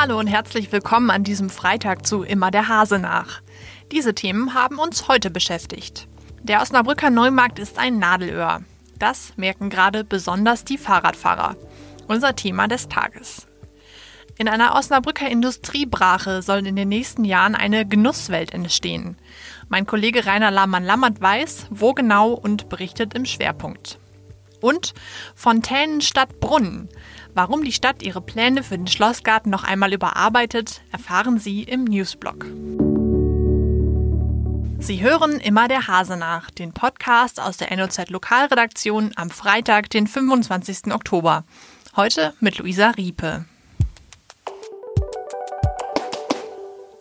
Hallo und herzlich willkommen an diesem Freitag zu Immer der Hase nach. Diese Themen haben uns heute beschäftigt. Der Osnabrücker Neumarkt ist ein Nadelöhr. Das merken gerade besonders die Fahrradfahrer. Unser Thema des Tages. In einer Osnabrücker Industriebrache soll in den nächsten Jahren eine Genusswelt entstehen. Mein Kollege Rainer Lahmann-Lammert weiß, wo genau und berichtet im Schwerpunkt. Und Fontänen statt Brunnen. Warum die Stadt ihre Pläne für den Schlossgarten noch einmal überarbeitet, erfahren Sie im Newsblog. Sie hören immer der Hase nach, den Podcast aus der NOZ Lokalredaktion am Freitag, den 25. Oktober. Heute mit Luisa Riepe.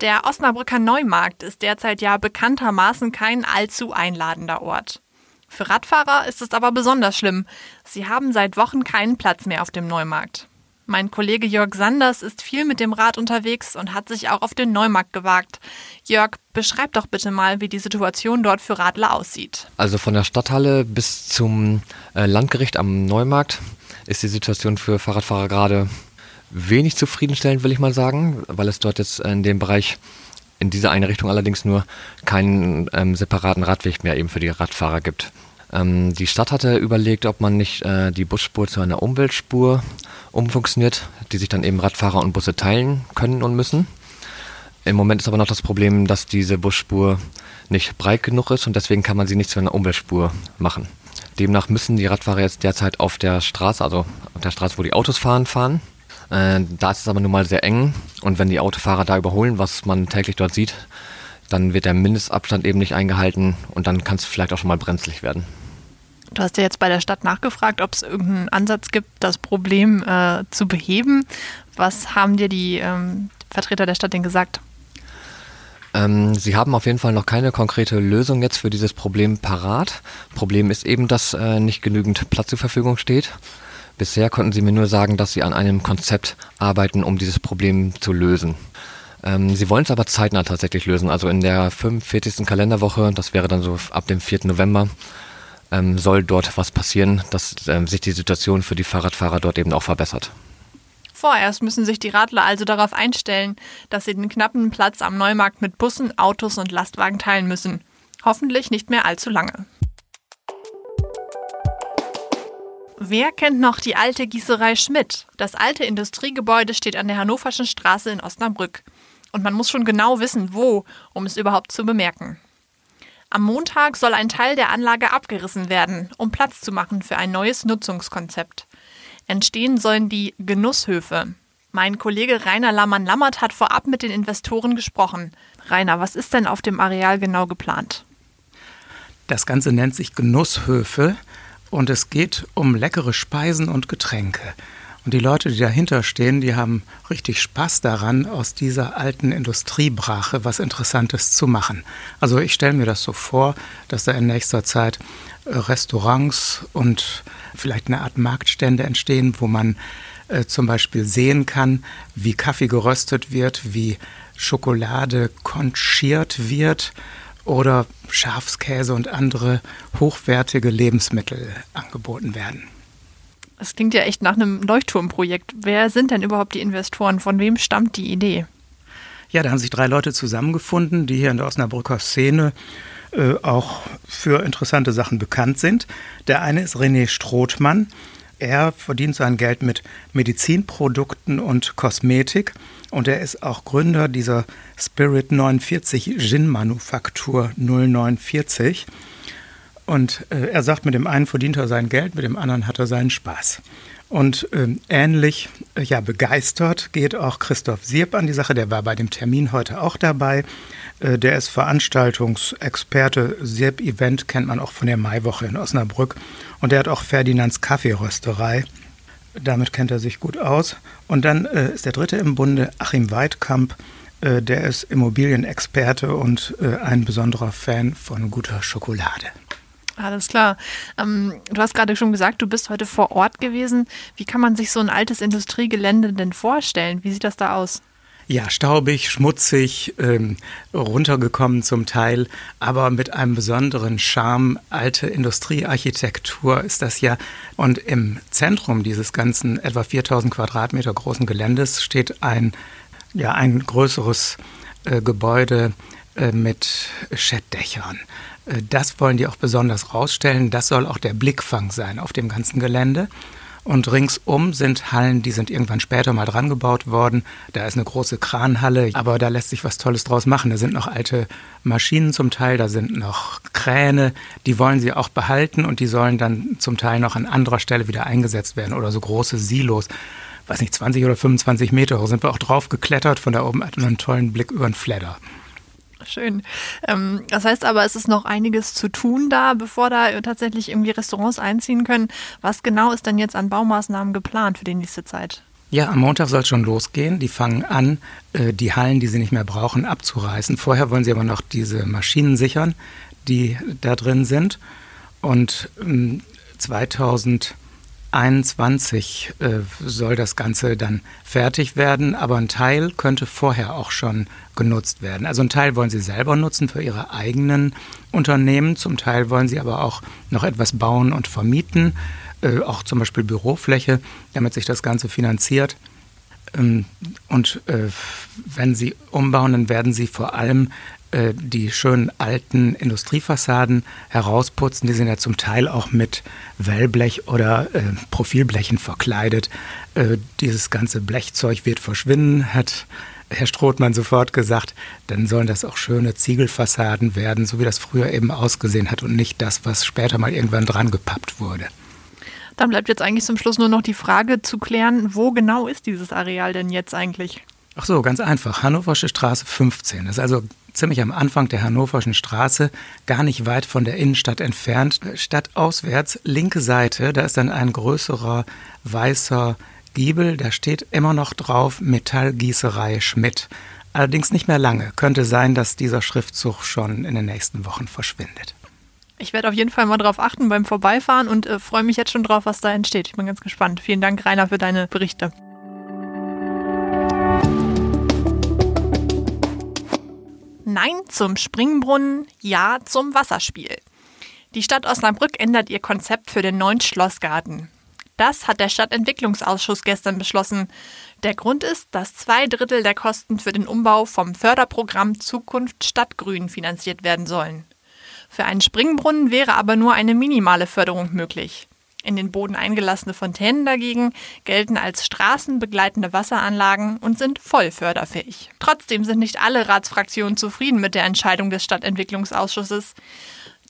Der Osnabrücker Neumarkt ist derzeit ja bekanntermaßen kein allzu einladender Ort. Für Radfahrer ist es aber besonders schlimm. Sie haben seit Wochen keinen Platz mehr auf dem Neumarkt. Mein Kollege Jörg Sanders ist viel mit dem Rad unterwegs und hat sich auch auf den Neumarkt gewagt. Jörg, beschreib doch bitte mal, wie die Situation dort für Radler aussieht. Also von der Stadthalle bis zum äh, Landgericht am Neumarkt ist die Situation für Fahrradfahrer gerade wenig zufriedenstellend, will ich mal sagen, weil es dort jetzt in dem Bereich in dieser Einrichtung allerdings nur keinen ähm, separaten Radweg mehr eben für die Radfahrer gibt. Ähm, die Stadt hatte überlegt, ob man nicht äh, die Busspur zu einer Umweltspur umfunktioniert, die sich dann eben Radfahrer und Busse teilen können und müssen. Im Moment ist aber noch das Problem, dass diese Busspur nicht breit genug ist und deswegen kann man sie nicht zu einer Umweltspur machen. Demnach müssen die Radfahrer jetzt derzeit auf der Straße, also auf der Straße, wo die Autos fahren, fahren. Äh, da ist es aber nun mal sehr eng und wenn die Autofahrer da überholen, was man täglich dort sieht, dann wird der Mindestabstand eben nicht eingehalten und dann kann es vielleicht auch schon mal brenzlig werden. Du hast ja jetzt bei der Stadt nachgefragt, ob es irgendeinen Ansatz gibt, das Problem äh, zu beheben. Was haben dir die ähm, Vertreter der Stadt denn gesagt? Ähm, sie haben auf jeden Fall noch keine konkrete Lösung jetzt für dieses Problem parat. Problem ist eben, dass äh, nicht genügend Platz zur Verfügung steht. Bisher konnten sie mir nur sagen, dass sie an einem Konzept arbeiten, um dieses Problem zu lösen. Ähm, sie wollen es aber zeitnah tatsächlich lösen. Also in der 45. Kalenderwoche, das wäre dann so ab dem 4. November, ähm, soll dort was passieren, dass ähm, sich die Situation für die Fahrradfahrer dort eben auch verbessert. Vorerst müssen sich die Radler also darauf einstellen, dass sie den knappen Platz am Neumarkt mit Bussen, Autos und Lastwagen teilen müssen. Hoffentlich nicht mehr allzu lange. Wer kennt noch die alte Gießerei Schmidt? Das alte Industriegebäude steht an der Hannoverschen Straße in Osnabrück. Und man muss schon genau wissen, wo, um es überhaupt zu bemerken. Am Montag soll ein Teil der Anlage abgerissen werden, um Platz zu machen für ein neues Nutzungskonzept. Entstehen sollen die Genusshöfe. Mein Kollege Rainer Lammann-Lammert hat vorab mit den Investoren gesprochen. Rainer, was ist denn auf dem Areal genau geplant? Das Ganze nennt sich Genusshöfe und es geht um leckere Speisen und Getränke. Und die Leute, die dahinter stehen, die haben richtig Spaß daran, aus dieser alten Industriebrache was Interessantes zu machen. Also ich stelle mir das so vor, dass da in nächster Zeit äh, Restaurants und vielleicht eine Art Marktstände entstehen, wo man äh, zum Beispiel sehen kann, wie Kaffee geröstet wird, wie Schokolade konchiert wird oder Schafskäse und andere hochwertige Lebensmittel angeboten werden. Das klingt ja echt nach einem Leuchtturmprojekt. Wer sind denn überhaupt die Investoren? Von wem stammt die Idee? Ja, da haben sich drei Leute zusammengefunden, die hier in der Osnabrücker Szene äh, auch für interessante Sachen bekannt sind. Der eine ist René Strothmann. Er verdient sein Geld mit Medizinprodukten und Kosmetik und er ist auch Gründer dieser Spirit 49 Gin Manufaktur 049. Und äh, er sagt, mit dem einen verdient er sein Geld, mit dem anderen hat er seinen Spaß. Und äh, ähnlich äh, ja, begeistert geht auch Christoph Sierp an die Sache. Der war bei dem Termin heute auch dabei. Äh, der ist Veranstaltungsexperte. Sierp Event kennt man auch von der Maiwoche in Osnabrück. Und der hat auch Ferdinands Kaffeerösterei. Damit kennt er sich gut aus. Und dann äh, ist der dritte im Bunde, Achim Weidkamp. Äh, der ist Immobilienexperte und äh, ein besonderer Fan von guter Schokolade. Alles klar. Ähm, du hast gerade schon gesagt, du bist heute vor Ort gewesen. Wie kann man sich so ein altes Industriegelände denn vorstellen? Wie sieht das da aus? Ja, staubig, schmutzig, ähm, runtergekommen zum Teil, aber mit einem besonderen Charme. Alte Industriearchitektur ist das ja. Und im Zentrum dieses ganzen etwa 4000 Quadratmeter großen Geländes steht ein ja ein größeres äh, Gebäude äh, mit Schettdächern. Äh, das wollen die auch besonders rausstellen. Das soll auch der Blickfang sein auf dem ganzen Gelände. Und ringsum sind Hallen, die sind irgendwann später mal dran gebaut worden. Da ist eine große Kranhalle, aber da lässt sich was Tolles draus machen. Da sind noch alte Maschinen zum Teil, da sind noch Kräne, die wollen sie auch behalten und die sollen dann zum Teil noch an anderer Stelle wieder eingesetzt werden oder so große Silos. Weiß nicht, 20 oder 25 Meter sind wir auch drauf geklettert. Von da oben hat man einen tollen Blick über den Fledder. Schön. Ähm, das heißt aber, es ist noch einiges zu tun da, bevor da tatsächlich irgendwie Restaurants einziehen können. Was genau ist denn jetzt an Baumaßnahmen geplant für die nächste Zeit? Ja, am Montag soll es schon losgehen. Die fangen an, äh, die Hallen, die sie nicht mehr brauchen, abzureißen. Vorher wollen sie aber noch diese Maschinen sichern, die da drin sind. Und 2000 ähm, 21 äh, soll das Ganze dann fertig werden, aber ein Teil könnte vorher auch schon genutzt werden. Also ein Teil wollen sie selber nutzen für ihre eigenen Unternehmen, zum Teil wollen sie aber auch noch etwas bauen und vermieten, äh, auch zum Beispiel Bürofläche, damit sich das Ganze finanziert. Ähm, und äh, wenn sie umbauen, dann werden sie vor allem äh, die schönen alten Industriefassaden herausputzen. Die sind ja zum Teil auch mit Wellblech oder äh, Profilblechen verkleidet. Äh, dieses ganze Blechzeug wird verschwinden, hat Herr Strothmann sofort gesagt. Dann sollen das auch schöne Ziegelfassaden werden, so wie das früher eben ausgesehen hat und nicht das, was später mal irgendwann dran gepappt wurde. Dann bleibt jetzt eigentlich zum Schluss nur noch die Frage zu klären, wo genau ist dieses Areal denn jetzt eigentlich? Ach so, ganz einfach. Hannoversche Straße 15. Das ist also ziemlich am Anfang der Hannoverschen Straße, gar nicht weit von der Innenstadt entfernt. Stadtauswärts, linke Seite, da ist dann ein größerer weißer Giebel, da steht immer noch drauf Metallgießerei Schmidt. Allerdings nicht mehr lange. Könnte sein, dass dieser Schriftzug schon in den nächsten Wochen verschwindet. Ich werde auf jeden Fall mal drauf achten beim Vorbeifahren und äh, freue mich jetzt schon drauf, was da entsteht. Ich bin ganz gespannt. Vielen Dank, Rainer, für deine Berichte. Nein zum Springbrunnen, Ja zum Wasserspiel. Die Stadt Osnabrück ändert ihr Konzept für den neuen Schlossgarten. Das hat der Stadtentwicklungsausschuss gestern beschlossen. Der Grund ist, dass zwei Drittel der Kosten für den Umbau vom Förderprogramm Zukunft Stadtgrün finanziert werden sollen. Für einen Springbrunnen wäre aber nur eine minimale Förderung möglich. In den Boden eingelassene Fontänen dagegen gelten als straßenbegleitende Wasseranlagen und sind voll förderfähig. Trotzdem sind nicht alle Ratsfraktionen zufrieden mit der Entscheidung des Stadtentwicklungsausschusses.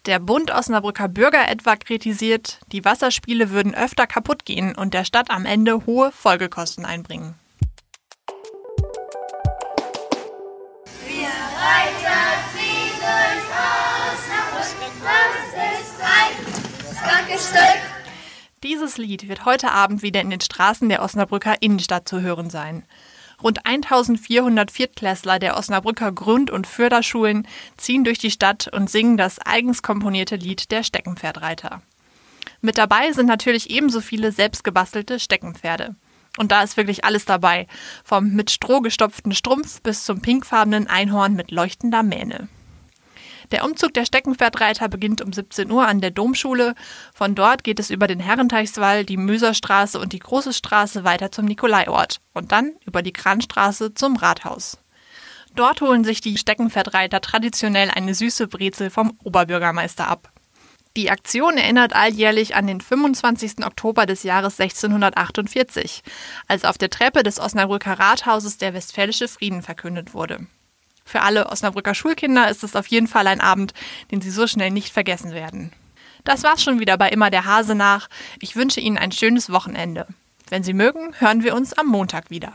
Der Bund Osnabrücker Bürger etwa kritisiert, die Wasserspiele würden öfter kaputt gehen und der Stadt am Ende hohe Folgekosten einbringen. Wir Reiter ziehen durch Osnabrück, das ist ein starkes Stück. Dieses Lied wird heute Abend wieder in den Straßen der Osnabrücker Innenstadt zu hören sein. Rund 1400 Viertklässler der Osnabrücker Grund- und Förderschulen ziehen durch die Stadt und singen das eigens komponierte Lied der Steckenpferdreiter. Mit dabei sind natürlich ebenso viele selbstgebastelte Steckenpferde. Und da ist wirklich alles dabei, vom mit Stroh gestopften Strumpf bis zum pinkfarbenen Einhorn mit leuchtender Mähne. Der Umzug der Steckenpferdreiter beginnt um 17 Uhr an der Domschule. Von dort geht es über den Herrenteichswall, die Möserstraße und die Große Straße weiter zum Nikolaiort und dann über die Kranstraße zum Rathaus. Dort holen sich die Steckenpferdreiter traditionell eine süße Brezel vom Oberbürgermeister ab. Die Aktion erinnert alljährlich an den 25. Oktober des Jahres 1648, als auf der Treppe des Osnabrücker Rathauses der Westfälische Frieden verkündet wurde. Für alle Osnabrücker Schulkinder ist es auf jeden Fall ein Abend, den sie so schnell nicht vergessen werden. Das war's schon wieder bei Immer der Hase nach. Ich wünsche Ihnen ein schönes Wochenende. Wenn Sie mögen, hören wir uns am Montag wieder.